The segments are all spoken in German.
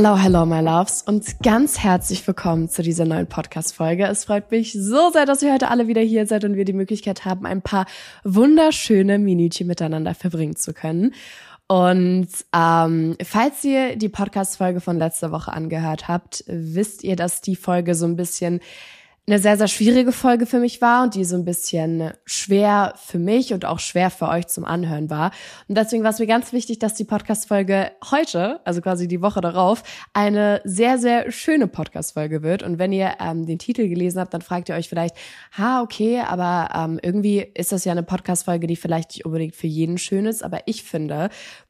Hello, hello, my loves und ganz herzlich willkommen zu dieser neuen Podcast-Folge. Es freut mich so sehr, dass ihr heute alle wieder hier seid und wir die Möglichkeit haben, ein paar wunderschöne Minütchen miteinander verbringen zu können. Und ähm, falls ihr die Podcast-Folge von letzter Woche angehört habt, wisst ihr, dass die Folge so ein bisschen eine sehr, sehr schwierige Folge für mich war und die so ein bisschen schwer für mich und auch schwer für euch zum Anhören war. Und deswegen war es mir ganz wichtig, dass die Podcast-Folge heute, also quasi die Woche darauf, eine sehr, sehr schöne Podcast-Folge wird. Und wenn ihr ähm, den Titel gelesen habt, dann fragt ihr euch vielleicht, ha, okay, aber ähm, irgendwie ist das ja eine Podcast-Folge, die vielleicht nicht unbedingt für jeden schön ist. Aber ich finde,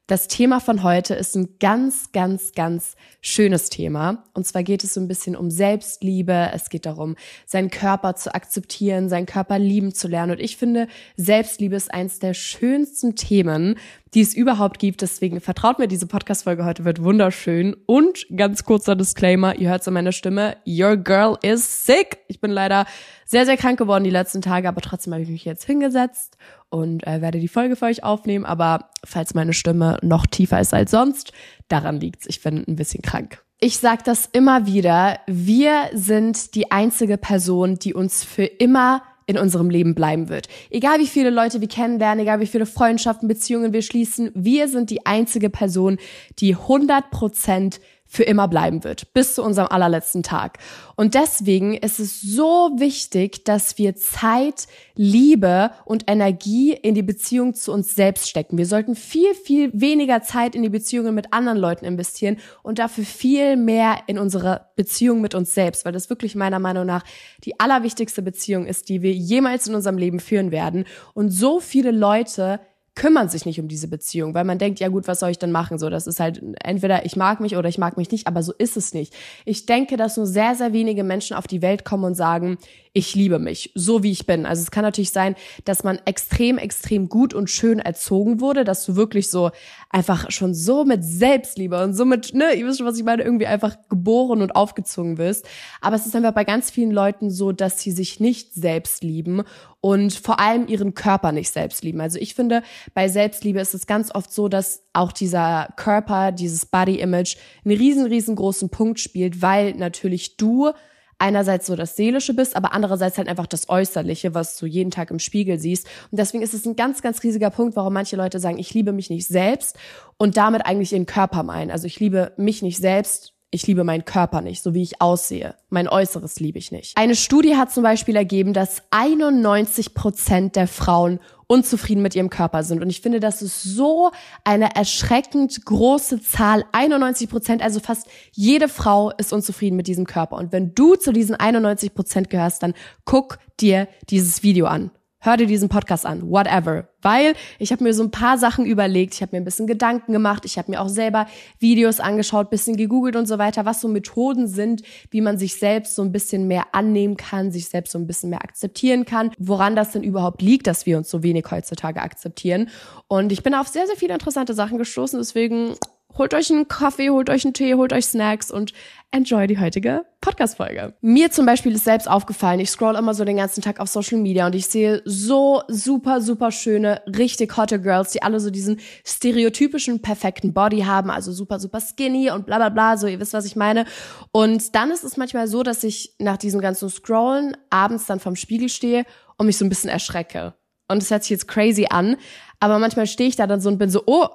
das Thema von heute ist ein ganz, ganz, ganz schönes Thema. Und zwar geht es so ein bisschen um Selbstliebe. Es geht darum, seinen Körper zu akzeptieren, seinen Körper lieben zu lernen. Und ich finde, Selbstliebe ist eins der schönsten Themen, die es überhaupt gibt. Deswegen vertraut mir, diese Podcast-Folge heute wird wunderschön. Und ganz kurzer Disclaimer, ihr hört es an meiner Stimme, your girl is sick. Ich bin leider sehr, sehr krank geworden die letzten Tage, aber trotzdem habe ich mich jetzt hingesetzt und äh, werde die Folge für euch aufnehmen. Aber falls meine Stimme noch tiefer ist als sonst, daran liegt's. Ich bin ein bisschen krank. Ich sage das immer wieder. Wir sind die einzige Person, die uns für immer in unserem Leben bleiben wird. Egal wie viele Leute wir kennenlernen, egal wie viele Freundschaften, Beziehungen wir schließen, wir sind die einzige Person, die 100 Prozent für immer bleiben wird, bis zu unserem allerletzten Tag. Und deswegen ist es so wichtig, dass wir Zeit, Liebe und Energie in die Beziehung zu uns selbst stecken. Wir sollten viel, viel weniger Zeit in die Beziehungen mit anderen Leuten investieren und dafür viel mehr in unsere Beziehung mit uns selbst, weil das wirklich meiner Meinung nach die allerwichtigste Beziehung ist, die wir jemals in unserem Leben führen werden. Und so viele Leute kümmern sich nicht um diese Beziehung, weil man denkt, ja gut, was soll ich denn machen? So, das ist halt entweder ich mag mich oder ich mag mich nicht, aber so ist es nicht. Ich denke, dass nur sehr, sehr wenige Menschen auf die Welt kommen und sagen, ich liebe mich, so wie ich bin. Also es kann natürlich sein, dass man extrem, extrem gut und schön erzogen wurde, dass du wirklich so einfach schon so mit Selbstliebe und so mit, ne, ihr wisst schon, was ich meine, irgendwie einfach geboren und aufgezogen wirst. Aber es ist einfach bei ganz vielen Leuten so, dass sie sich nicht selbst lieben und vor allem ihren Körper nicht selbst lieben. Also ich finde, bei Selbstliebe ist es ganz oft so, dass auch dieser Körper, dieses Body Image einen riesen, riesengroßen Punkt spielt, weil natürlich du einerseits so das Seelische bist, aber andererseits halt einfach das Äußerliche, was du jeden Tag im Spiegel siehst. Und deswegen ist es ein ganz, ganz riesiger Punkt, warum manche Leute sagen, ich liebe mich nicht selbst und damit eigentlich ihren Körper meinen. Also ich liebe mich nicht selbst ich liebe meinen Körper nicht, so wie ich aussehe. Mein Äußeres liebe ich nicht. Eine Studie hat zum Beispiel ergeben, dass 91 Prozent der Frauen unzufrieden mit ihrem Körper sind. Und ich finde, das ist so eine erschreckend große Zahl. 91 Prozent, also fast jede Frau ist unzufrieden mit diesem Körper. Und wenn du zu diesen 91 Prozent gehörst, dann guck dir dieses Video an hör dir diesen Podcast an, whatever. Weil ich habe mir so ein paar Sachen überlegt, ich habe mir ein bisschen Gedanken gemacht, ich habe mir auch selber Videos angeschaut, bisschen gegoogelt und so weiter, was so Methoden sind, wie man sich selbst so ein bisschen mehr annehmen kann, sich selbst so ein bisschen mehr akzeptieren kann, woran das denn überhaupt liegt, dass wir uns so wenig heutzutage akzeptieren. Und ich bin auf sehr, sehr viele interessante Sachen gestoßen, deswegen holt euch einen Kaffee, holt euch einen Tee, holt euch Snacks und enjoy die heutige Podcast-Folge. Mir zum Beispiel ist selbst aufgefallen, ich scroll immer so den ganzen Tag auf Social Media und ich sehe so super, super schöne, richtig hotte Girls, die alle so diesen stereotypischen, perfekten Body haben, also super, super skinny und bla bla bla, so ihr wisst, was ich meine. Und dann ist es manchmal so, dass ich nach diesem ganzen Scrollen abends dann vom Spiegel stehe und mich so ein bisschen erschrecke. Und es hört sich jetzt crazy an, aber manchmal stehe ich da dann so und bin so, oh,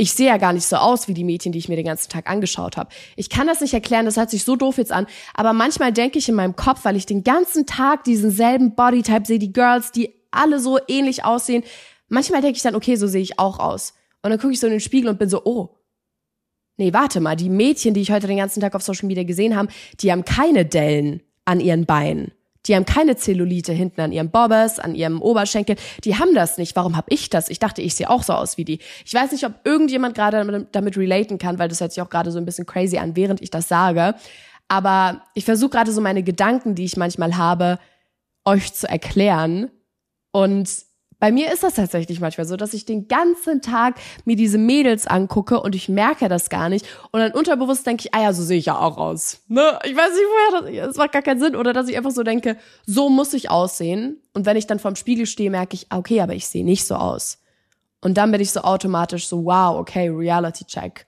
ich sehe ja gar nicht so aus wie die Mädchen, die ich mir den ganzen Tag angeschaut habe. Ich kann das nicht erklären, das hört sich so doof jetzt an, aber manchmal denke ich in meinem Kopf, weil ich den ganzen Tag diesen selben Bodytype sehe, die Girls, die alle so ähnlich aussehen, manchmal denke ich dann, okay, so sehe ich auch aus. Und dann gucke ich so in den Spiegel und bin so, oh. Nee, warte mal, die Mädchen, die ich heute den ganzen Tag auf Social Media gesehen habe, die haben keine Dellen an ihren Beinen. Die haben keine Zellulite hinten an ihrem Bobbers, an ihrem Oberschenkel. Die haben das nicht. Warum habe ich das? Ich dachte, ich sehe auch so aus wie die. Ich weiß nicht, ob irgendjemand gerade damit relaten kann, weil das hört sich auch gerade so ein bisschen crazy an, während ich das sage. Aber ich versuche gerade so meine Gedanken, die ich manchmal habe, euch zu erklären. Und bei mir ist das tatsächlich manchmal so, dass ich den ganzen Tag mir diese Mädels angucke und ich merke das gar nicht. Und dann unterbewusst denke ich, ah ja, so sehe ich ja auch aus. Ne? Ich weiß nicht, woher das, das macht gar keinen Sinn. Oder dass ich einfach so denke, so muss ich aussehen. Und wenn ich dann vorm Spiegel stehe, merke ich, ah, okay, aber ich sehe nicht so aus. Und dann bin ich so automatisch so, wow, okay, Reality Check.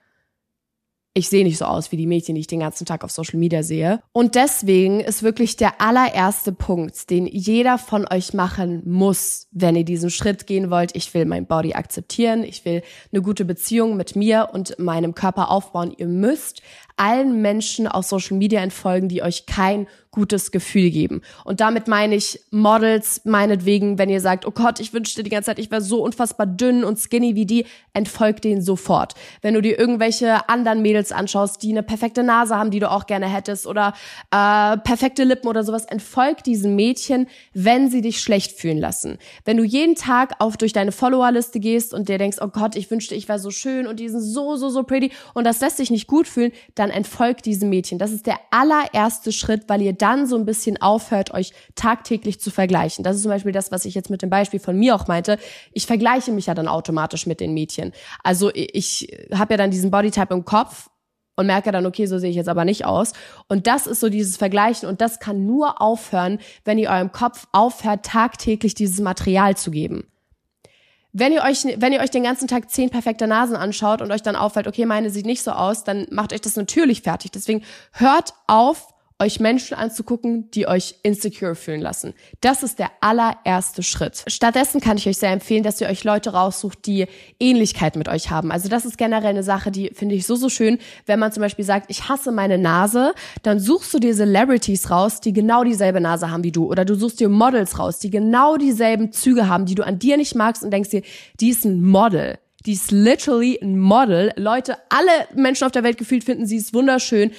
Ich sehe nicht so aus wie die Mädchen, die ich den ganzen Tag auf Social Media sehe. Und deswegen ist wirklich der allererste Punkt, den jeder von euch machen muss, wenn ihr diesen Schritt gehen wollt. Ich will mein Body akzeptieren. Ich will eine gute Beziehung mit mir und meinem Körper aufbauen. Ihr müsst allen Menschen auf Social Media entfolgen, die euch kein gutes Gefühl geben. Und damit meine ich Models, meinetwegen, wenn ihr sagt, oh Gott, ich wünschte die ganze Zeit, ich wäre so unfassbar dünn und skinny wie die, entfolgt denen sofort. Wenn du dir irgendwelche anderen Mädels anschaust, die eine perfekte Nase haben, die du auch gerne hättest, oder äh, perfekte Lippen oder sowas, entfolgt diesen Mädchen, wenn sie dich schlecht fühlen lassen. Wenn du jeden Tag auf durch deine Followerliste gehst und dir denkst, oh Gott, ich wünschte, ich wäre so schön und die sind so, so, so pretty und das lässt sich nicht gut fühlen, dann entfolgt diesem Mädchen. Das ist der allererste Schritt, weil ihr dann so ein bisschen aufhört, euch tagtäglich zu vergleichen. Das ist zum Beispiel das, was ich jetzt mit dem Beispiel von mir auch meinte. Ich vergleiche mich ja dann automatisch mit den Mädchen. Also ich habe ja dann diesen Bodytype im Kopf und merke dann, okay, so sehe ich jetzt aber nicht aus. Und das ist so dieses Vergleichen und das kann nur aufhören, wenn ihr eurem Kopf aufhört, tagtäglich dieses Material zu geben. Wenn ihr euch, wenn ihr euch den ganzen Tag zehn perfekte Nasen anschaut und euch dann auffällt, okay, meine sieht nicht so aus, dann macht euch das natürlich fertig. Deswegen hört auf, euch Menschen anzugucken, die euch insecure fühlen lassen. Das ist der allererste Schritt. Stattdessen kann ich euch sehr empfehlen, dass ihr euch Leute raussucht, die Ähnlichkeit mit euch haben. Also das ist generell eine Sache, die finde ich so, so schön. Wenn man zum Beispiel sagt, ich hasse meine Nase, dann suchst du dir Celebrities raus, die genau dieselbe Nase haben wie du. Oder du suchst dir Models raus, die genau dieselben Züge haben, die du an dir nicht magst und denkst dir, die ist ein Model. Die ist literally ein Model. Leute, alle Menschen auf der Welt gefühlt finden sie ist wunderschön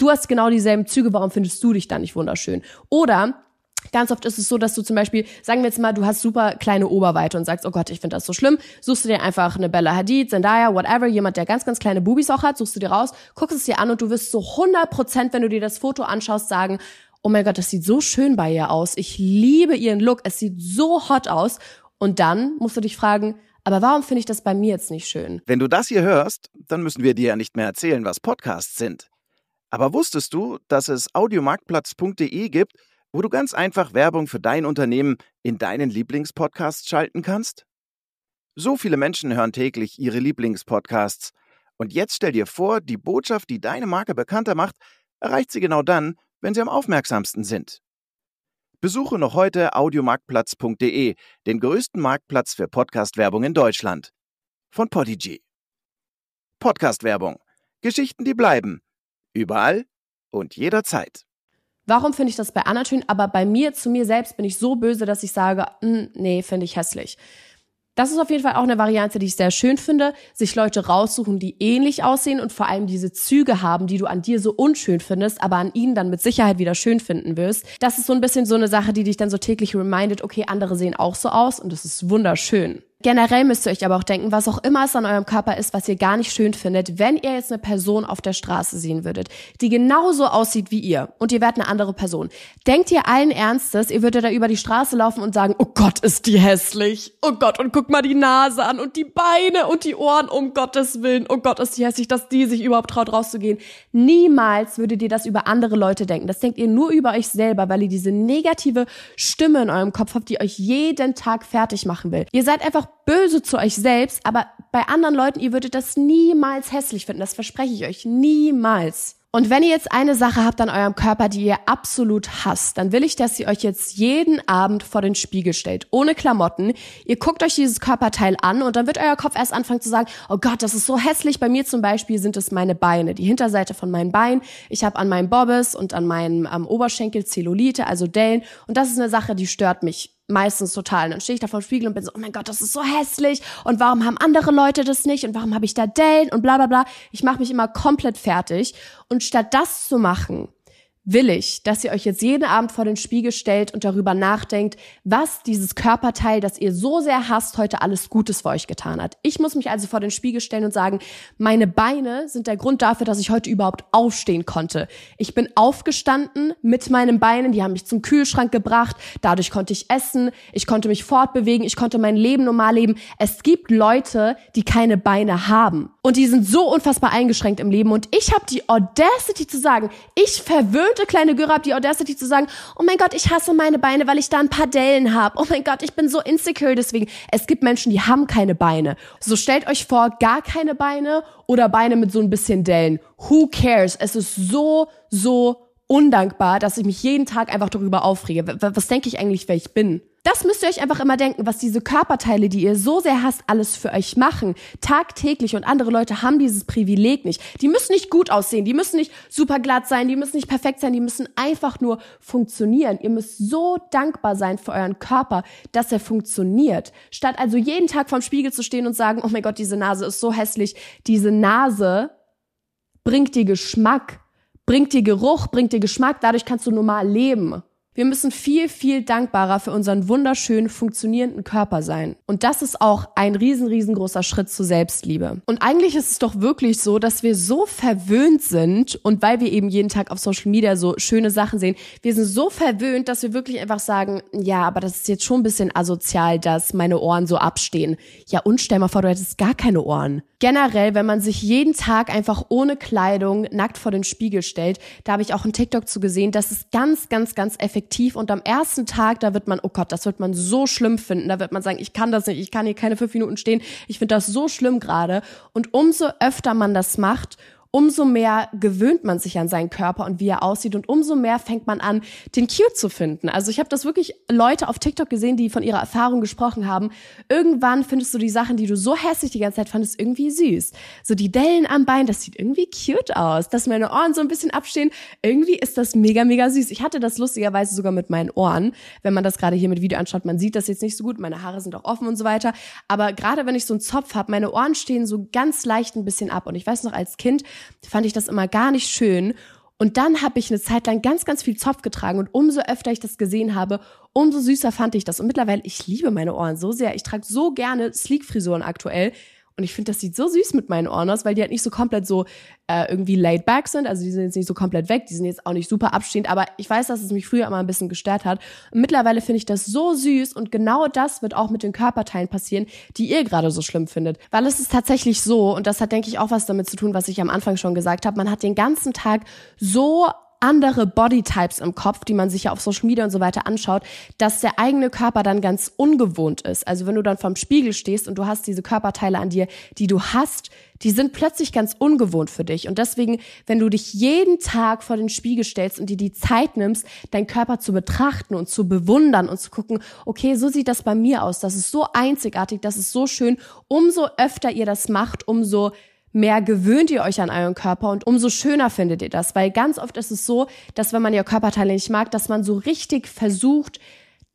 du hast genau dieselben Züge, warum findest du dich dann nicht wunderschön? Oder Ganz oft ist es so, dass du zum Beispiel, sagen wir jetzt mal, du hast super kleine Oberweite und sagst, oh Gott, ich finde das so schlimm, suchst du dir einfach eine Bella Hadid, Zendaya, whatever, jemand, der ganz, ganz kleine Bubis auch hat, suchst du dir raus, guckst es dir an und du wirst so 100 Prozent, wenn du dir das Foto anschaust, sagen, oh mein Gott, das sieht so schön bei ihr aus, ich liebe ihren Look, es sieht so hot aus. Und dann musst du dich fragen, aber warum finde ich das bei mir jetzt nicht schön? Wenn du das hier hörst, dann müssen wir dir ja nicht mehr erzählen, was Podcasts sind. Aber wusstest du, dass es audiomarktplatz.de gibt, wo du ganz einfach Werbung für dein Unternehmen in deinen Lieblingspodcasts schalten kannst? So viele Menschen hören täglich ihre Lieblingspodcasts. Und jetzt stell dir vor, die Botschaft, die deine Marke bekannter macht, erreicht sie genau dann, wenn sie am aufmerksamsten sind. Besuche noch heute audiomarktplatz.de, den größten Marktplatz für Podcast-Werbung in Deutschland. Von Podigy. Podcast-Werbung. Geschichten, die bleiben Überall und jederzeit. Warum finde ich das bei anderen schön, aber bei mir, zu mir selbst bin ich so böse, dass ich sage, hm, nee, finde ich hässlich. Das ist auf jeden Fall auch eine Variante, die ich sehr schön finde, sich Leute raussuchen, die ähnlich aussehen und vor allem diese Züge haben, die du an dir so unschön findest, aber an ihnen dann mit Sicherheit wieder schön finden wirst. Das ist so ein bisschen so eine Sache, die dich dann so täglich remindet, okay, andere sehen auch so aus und das ist wunderschön. Generell müsst ihr euch aber auch denken, was auch immer es an eurem Körper ist, was ihr gar nicht schön findet, wenn ihr jetzt eine Person auf der Straße sehen würdet, die genauso aussieht wie ihr und ihr wärt eine andere Person. Denkt ihr allen Ernstes, ihr würdet da über die Straße laufen und sagen, oh Gott, ist die hässlich. Oh Gott, und guck mal die Nase an und die Beine und die Ohren, um Gottes Willen. Oh Gott, ist die hässlich, dass die sich überhaupt traut rauszugehen. Niemals würdet ihr das über andere Leute denken. Das denkt ihr nur über euch selber, weil ihr diese negative Stimme in eurem Kopf habt, die euch jeden Tag fertig machen will. Ihr seid einfach böse zu euch selbst, aber bei anderen Leuten, ihr würdet das niemals hässlich finden. Das verspreche ich euch. Niemals. Und wenn ihr jetzt eine Sache habt an eurem Körper, die ihr absolut hasst, dann will ich, dass ihr euch jetzt jeden Abend vor den Spiegel stellt, ohne Klamotten. Ihr guckt euch dieses Körperteil an und dann wird euer Kopf erst anfangen zu sagen, oh Gott, das ist so hässlich. Bei mir zum Beispiel sind es meine Beine, die Hinterseite von meinen Beinen. Ich habe an meinem Bobbes und an meinem am Oberschenkel Zellulite, also Dellen. Und das ist eine Sache, die stört mich meistens total. Und dann stehe ich da vor dem Spiegel und bin so, oh mein Gott, das ist so hässlich. Und warum haben andere Leute das nicht? Und warum habe ich da Dellen? Und bla bla bla. Ich mache mich immer komplett fertig. Und statt das zu machen, will ich, dass ihr euch jetzt jeden Abend vor den Spiegel stellt und darüber nachdenkt, was dieses Körperteil, das ihr so sehr hasst, heute alles Gutes für euch getan hat. Ich muss mich also vor den Spiegel stellen und sagen, meine Beine sind der Grund dafür, dass ich heute überhaupt aufstehen konnte. Ich bin aufgestanden mit meinen Beinen, die haben mich zum Kühlschrank gebracht, dadurch konnte ich essen, ich konnte mich fortbewegen, ich konnte mein Leben normal leben. Es gibt Leute, die keine Beine haben. Und die sind so unfassbar eingeschränkt im Leben und ich habe die Audacity zu sagen, ich verwöhnte kleine Göre habe die Audacity zu sagen, oh mein Gott, ich hasse meine Beine, weil ich da ein paar Dellen habe. Oh mein Gott, ich bin so insecure deswegen. Es gibt Menschen, die haben keine Beine. So stellt euch vor, gar keine Beine oder Beine mit so ein bisschen Dellen. Who cares? Es ist so so undankbar, dass ich mich jeden Tag einfach darüber aufrege. Was denke ich eigentlich, wer ich bin? Das müsst ihr euch einfach immer denken, was diese Körperteile, die ihr so sehr hasst, alles für euch machen. Tagtäglich und andere Leute haben dieses Privileg nicht. Die müssen nicht gut aussehen, die müssen nicht super glatt sein, die müssen nicht perfekt sein, die müssen einfach nur funktionieren. Ihr müsst so dankbar sein für euren Körper, dass er funktioniert. Statt also jeden Tag vorm Spiegel zu stehen und sagen, oh mein Gott, diese Nase ist so hässlich. Diese Nase bringt dir Geschmack bringt dir Geruch, bringt dir Geschmack, dadurch kannst du normal leben. Wir müssen viel, viel dankbarer für unseren wunderschönen, funktionierenden Körper sein. Und das ist auch ein riesen, riesengroßer Schritt zur Selbstliebe. Und eigentlich ist es doch wirklich so, dass wir so verwöhnt sind und weil wir eben jeden Tag auf Social Media so schöne Sachen sehen, wir sind so verwöhnt, dass wir wirklich einfach sagen, ja, aber das ist jetzt schon ein bisschen asozial, dass meine Ohren so abstehen. Ja, und stell mal vor, du hättest gar keine Ohren. Generell, wenn man sich jeden Tag einfach ohne Kleidung nackt vor den Spiegel stellt, da habe ich auch einen TikTok zu gesehen, das ist ganz, ganz, ganz effektiv effektiv und am ersten Tag, da wird man, oh Gott, das wird man so schlimm finden. Da wird man sagen, ich kann das nicht, ich kann hier keine fünf Minuten stehen. Ich finde das so schlimm gerade. Und umso öfter man das macht, umso mehr gewöhnt man sich an seinen Körper und wie er aussieht und umso mehr fängt man an, den cute zu finden. Also ich habe das wirklich Leute auf TikTok gesehen, die von ihrer Erfahrung gesprochen haben. Irgendwann findest du die Sachen, die du so hässlich die ganze Zeit fandest, irgendwie süß. So die Dellen am Bein, das sieht irgendwie cute aus. Dass meine Ohren so ein bisschen abstehen, irgendwie ist das mega, mega süß. Ich hatte das lustigerweise sogar mit meinen Ohren. Wenn man das gerade hier mit Video anschaut, man sieht das jetzt nicht so gut. Meine Haare sind auch offen und so weiter. Aber gerade wenn ich so einen Zopf habe, meine Ohren stehen so ganz leicht ein bisschen ab. Und ich weiß noch als Kind, fand ich das immer gar nicht schön. Und dann habe ich eine Zeit lang ganz, ganz viel Zopf getragen und umso öfter ich das gesehen habe, umso süßer fand ich das. Und mittlerweile, ich liebe meine Ohren so sehr. Ich trage so gerne Sleek-Frisuren aktuell. Und ich finde, das sieht so süß mit meinen Ohren aus, weil die halt nicht so komplett so äh, irgendwie laid back sind. Also die sind jetzt nicht so komplett weg, die sind jetzt auch nicht super abstehend, aber ich weiß, dass es mich früher immer ein bisschen gestört hat. Und mittlerweile finde ich das so süß und genau das wird auch mit den Körperteilen passieren, die ihr gerade so schlimm findet. Weil es ist tatsächlich so, und das hat, denke ich, auch was damit zu tun, was ich am Anfang schon gesagt habe, man hat den ganzen Tag so andere Bodytypes im Kopf, die man sich ja auf Social Media und so weiter anschaut, dass der eigene Körper dann ganz ungewohnt ist. Also wenn du dann vorm Spiegel stehst und du hast diese Körperteile an dir, die du hast, die sind plötzlich ganz ungewohnt für dich. Und deswegen, wenn du dich jeden Tag vor den Spiegel stellst und dir die Zeit nimmst, deinen Körper zu betrachten und zu bewundern und zu gucken, okay, so sieht das bei mir aus, das ist so einzigartig, das ist so schön, umso öfter ihr das macht, umso mehr gewöhnt ihr euch an euren Körper und umso schöner findet ihr das, weil ganz oft ist es so, dass wenn man ihr Körperteile nicht mag, dass man so richtig versucht,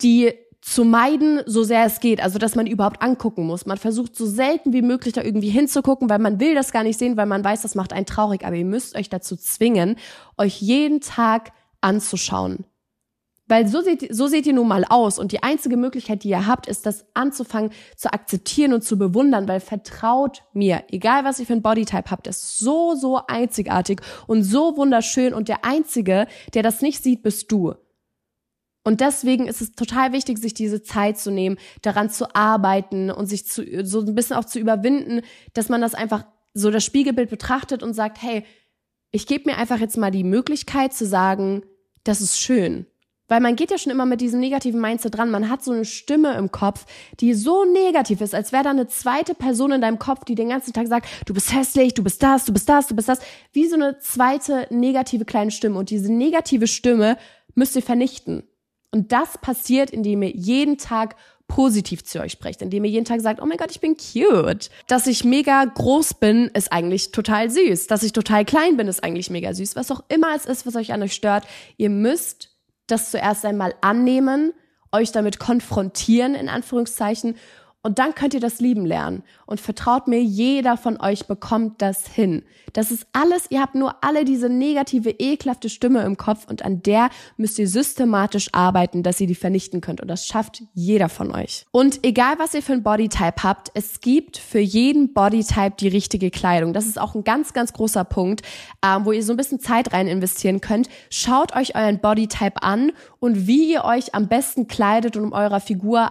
die zu meiden, so sehr es geht, also dass man überhaupt angucken muss. Man versucht so selten wie möglich da irgendwie hinzugucken, weil man will das gar nicht sehen, weil man weiß, das macht einen traurig, aber ihr müsst euch dazu zwingen, euch jeden Tag anzuschauen. Weil so seht, so seht ihr nun mal aus. Und die einzige Möglichkeit, die ihr habt, ist das anzufangen zu akzeptieren und zu bewundern, weil vertraut mir, egal was ihr für ein Bodytype habt, ist so, so einzigartig und so wunderschön. Und der Einzige, der das nicht sieht, bist du. Und deswegen ist es total wichtig, sich diese Zeit zu nehmen, daran zu arbeiten und sich zu, so ein bisschen auch zu überwinden, dass man das einfach so das Spiegelbild betrachtet und sagt, hey, ich gebe mir einfach jetzt mal die Möglichkeit zu sagen, das ist schön. Weil man geht ja schon immer mit diesem negativen Mindset dran. Man hat so eine Stimme im Kopf, die so negativ ist, als wäre da eine zweite Person in deinem Kopf, die den ganzen Tag sagt, du bist hässlich, du bist das, du bist das, du bist das. Wie so eine zweite negative kleine Stimme. Und diese negative Stimme müsst ihr vernichten. Und das passiert, indem ihr jeden Tag positiv zu euch sprecht, indem ihr jeden Tag sagt, oh mein Gott, ich bin cute. Dass ich mega groß bin, ist eigentlich total süß. Dass ich total klein bin, ist eigentlich mega süß. Was auch immer es ist, was euch an euch stört, ihr müsst das zuerst einmal annehmen, euch damit konfrontieren, in Anführungszeichen, und dann könnt ihr das lieben lernen. Und vertraut mir, jeder von euch bekommt das hin. Das ist alles, ihr habt nur alle diese negative, ekelhafte Stimme im Kopf und an der müsst ihr systematisch arbeiten, dass ihr die vernichten könnt. Und das schafft jeder von euch. Und egal, was ihr für ein Bodytype habt, es gibt für jeden Bodytype die richtige Kleidung. Das ist auch ein ganz, ganz großer Punkt, ähm, wo ihr so ein bisschen Zeit rein investieren könnt. Schaut euch euren Bodytype an und wie ihr euch am besten kleidet, um eurer Figur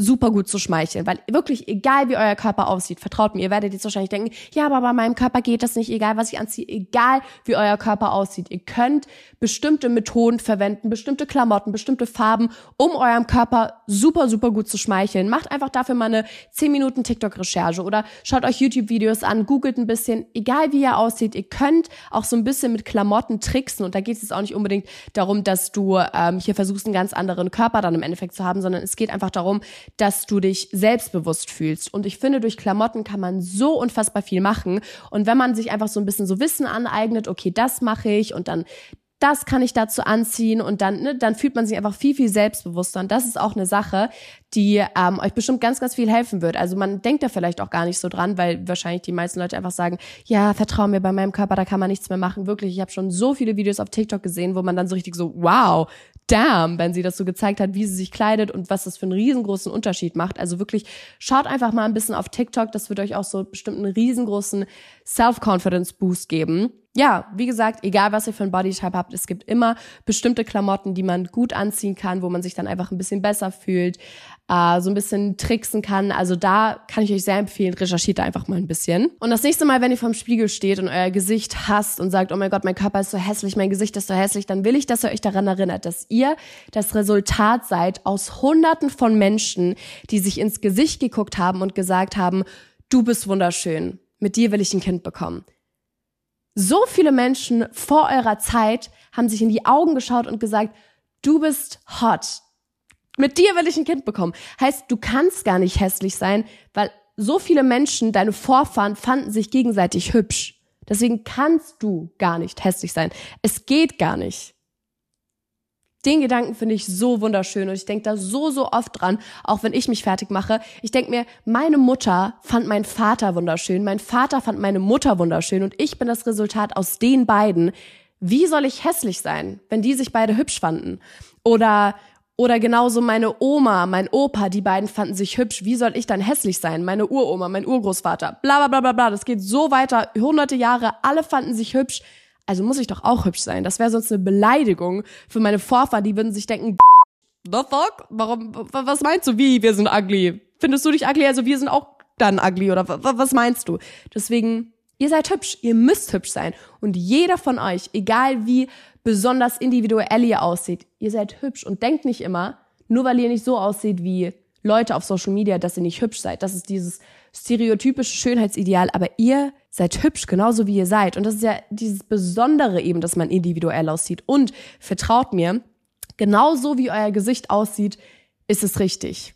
super gut zu schmeicheln, weil wirklich egal wie euer Körper aussieht, vertraut mir, ihr werdet jetzt wahrscheinlich denken, ja, aber bei meinem Körper geht das nicht, egal was ich anziehe, egal wie euer Körper aussieht. Ihr könnt bestimmte Methoden verwenden, bestimmte Klamotten, bestimmte Farben, um eurem Körper super, super gut zu schmeicheln. Macht einfach dafür mal eine 10 Minuten TikTok-Recherche oder schaut euch YouTube-Videos an, googelt ein bisschen, egal wie ihr aussieht, ihr könnt auch so ein bisschen mit Klamotten tricksen und da geht es jetzt auch nicht unbedingt darum, dass du ähm, hier versuchst, einen ganz anderen Körper dann im Endeffekt zu haben, sondern es geht einfach darum, dass du dich selbstbewusst fühlst. Und ich finde, durch Klamotten kann man so unfassbar viel machen. Und wenn man sich einfach so ein bisschen so Wissen aneignet, okay, das mache ich und dann das kann ich dazu anziehen und dann, ne, dann fühlt man sich einfach viel, viel selbstbewusster. Und das ist auch eine Sache, die ähm, euch bestimmt ganz, ganz viel helfen wird. Also man denkt da vielleicht auch gar nicht so dran, weil wahrscheinlich die meisten Leute einfach sagen, ja, vertrau mir bei meinem Körper, da kann man nichts mehr machen. Wirklich, ich habe schon so viele Videos auf TikTok gesehen, wo man dann so richtig so, wow, damn, wenn sie das so gezeigt hat, wie sie sich kleidet und was das für einen riesengroßen Unterschied macht. Also wirklich, schaut einfach mal ein bisschen auf TikTok, das wird euch auch so bestimmt einen riesengroßen Self-Confidence-Boost geben. Ja, wie gesagt, egal was ihr für ein Bodytype habt, es gibt immer bestimmte Klamotten, die man gut anziehen kann, wo man sich dann einfach ein bisschen besser fühlt, äh, so ein bisschen tricksen kann. Also da kann ich euch sehr empfehlen, recherchiert einfach mal ein bisschen. Und das nächste Mal, wenn ihr vorm Spiegel steht und euer Gesicht hasst und sagt, oh mein Gott, mein Körper ist so hässlich, mein Gesicht ist so hässlich, dann will ich, dass ihr euch daran erinnert, dass ihr das Resultat seid aus hunderten von Menschen, die sich ins Gesicht geguckt haben und gesagt haben, du bist wunderschön, mit dir will ich ein Kind bekommen. So viele Menschen vor eurer Zeit haben sich in die Augen geschaut und gesagt, du bist hot. Mit dir will ich ein Kind bekommen. Heißt, du kannst gar nicht hässlich sein, weil so viele Menschen, deine Vorfahren, fanden sich gegenseitig hübsch. Deswegen kannst du gar nicht hässlich sein. Es geht gar nicht. Den Gedanken finde ich so wunderschön und ich denke da so, so oft dran, auch wenn ich mich fertig mache. Ich denke mir, meine Mutter fand meinen Vater wunderschön, mein Vater fand meine Mutter wunderschön und ich bin das Resultat aus den beiden. Wie soll ich hässlich sein, wenn die sich beide hübsch fanden? Oder oder genauso meine Oma, mein Opa, die beiden fanden sich hübsch. Wie soll ich dann hässlich sein? Meine Uroma, mein Urgroßvater. Bla bla bla bla bla. Das geht so weiter. Hunderte Jahre. Alle fanden sich hübsch also muss ich doch auch hübsch sein. Das wäre sonst eine Beleidigung für meine Vorfahren, die würden sich denken, the fuck? Warum, was meinst du, wie, wir sind ugly? Findest du dich ugly? Also wir sind auch dann ugly oder was meinst du? Deswegen, ihr seid hübsch, ihr müsst hübsch sein. Und jeder von euch, egal wie besonders individuell ihr aussieht, ihr seid hübsch und denkt nicht immer, nur weil ihr nicht so aussieht wie Leute auf Social Media, dass ihr nicht hübsch seid. Das ist dieses stereotypische Schönheitsideal, aber ihr seid hübsch, genauso wie ihr seid. Und das ist ja dieses Besondere eben, dass man individuell aussieht. Und vertraut mir, genauso wie euer Gesicht aussieht, ist es richtig.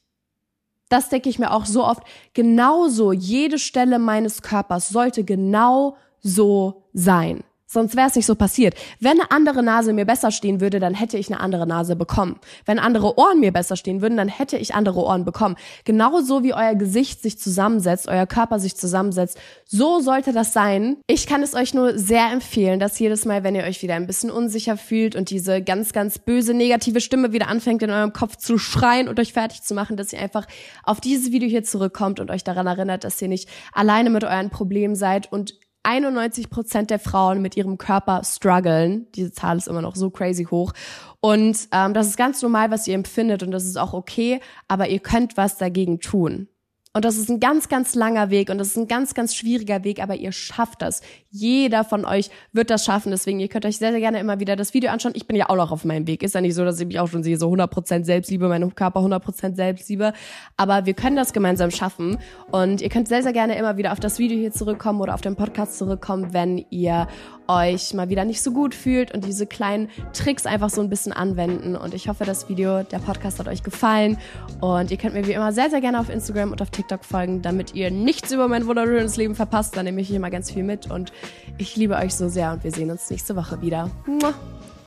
Das denke ich mir auch so oft. Genauso jede Stelle meines Körpers sollte genau so sein. Sonst wäre es nicht so passiert. Wenn eine andere Nase mir besser stehen würde, dann hätte ich eine andere Nase bekommen. Wenn andere Ohren mir besser stehen würden, dann hätte ich andere Ohren bekommen. Genauso wie euer Gesicht sich zusammensetzt, euer Körper sich zusammensetzt, so sollte das sein. Ich kann es euch nur sehr empfehlen, dass jedes Mal, wenn ihr euch wieder ein bisschen unsicher fühlt und diese ganz, ganz böse negative Stimme wieder anfängt in eurem Kopf zu schreien und euch fertig zu machen, dass ihr einfach auf dieses Video hier zurückkommt und euch daran erinnert, dass ihr nicht alleine mit euren Problemen seid und 91 Prozent der Frauen mit ihrem Körper strugglen. Diese Zahl ist immer noch so crazy hoch. Und ähm, das ist ganz normal, was ihr empfindet und das ist auch okay, aber ihr könnt was dagegen tun. Und das ist ein ganz, ganz langer Weg und das ist ein ganz, ganz schwieriger Weg, aber ihr schafft das. Jeder von euch wird das schaffen. Deswegen, ihr könnt euch sehr, sehr gerne immer wieder das Video anschauen. Ich bin ja auch noch auf meinem Weg. Ist ja nicht so, dass ich mich auch schon sehe, so 100% Selbstliebe, meinem Körper 100% Selbstliebe. Aber wir können das gemeinsam schaffen. Und ihr könnt sehr, sehr gerne immer wieder auf das Video hier zurückkommen oder auf den Podcast zurückkommen, wenn ihr euch mal wieder nicht so gut fühlt und diese kleinen Tricks einfach so ein bisschen anwenden. Und ich hoffe, das Video, der Podcast hat euch gefallen. Und ihr könnt mir wie immer sehr, sehr gerne auf Instagram und auf TikTok folgen, damit ihr nichts über mein wunderschönes Leben verpasst. Da nehme ich immer ganz viel mit. Und ich liebe euch so sehr und wir sehen uns nächste Woche wieder. Muah.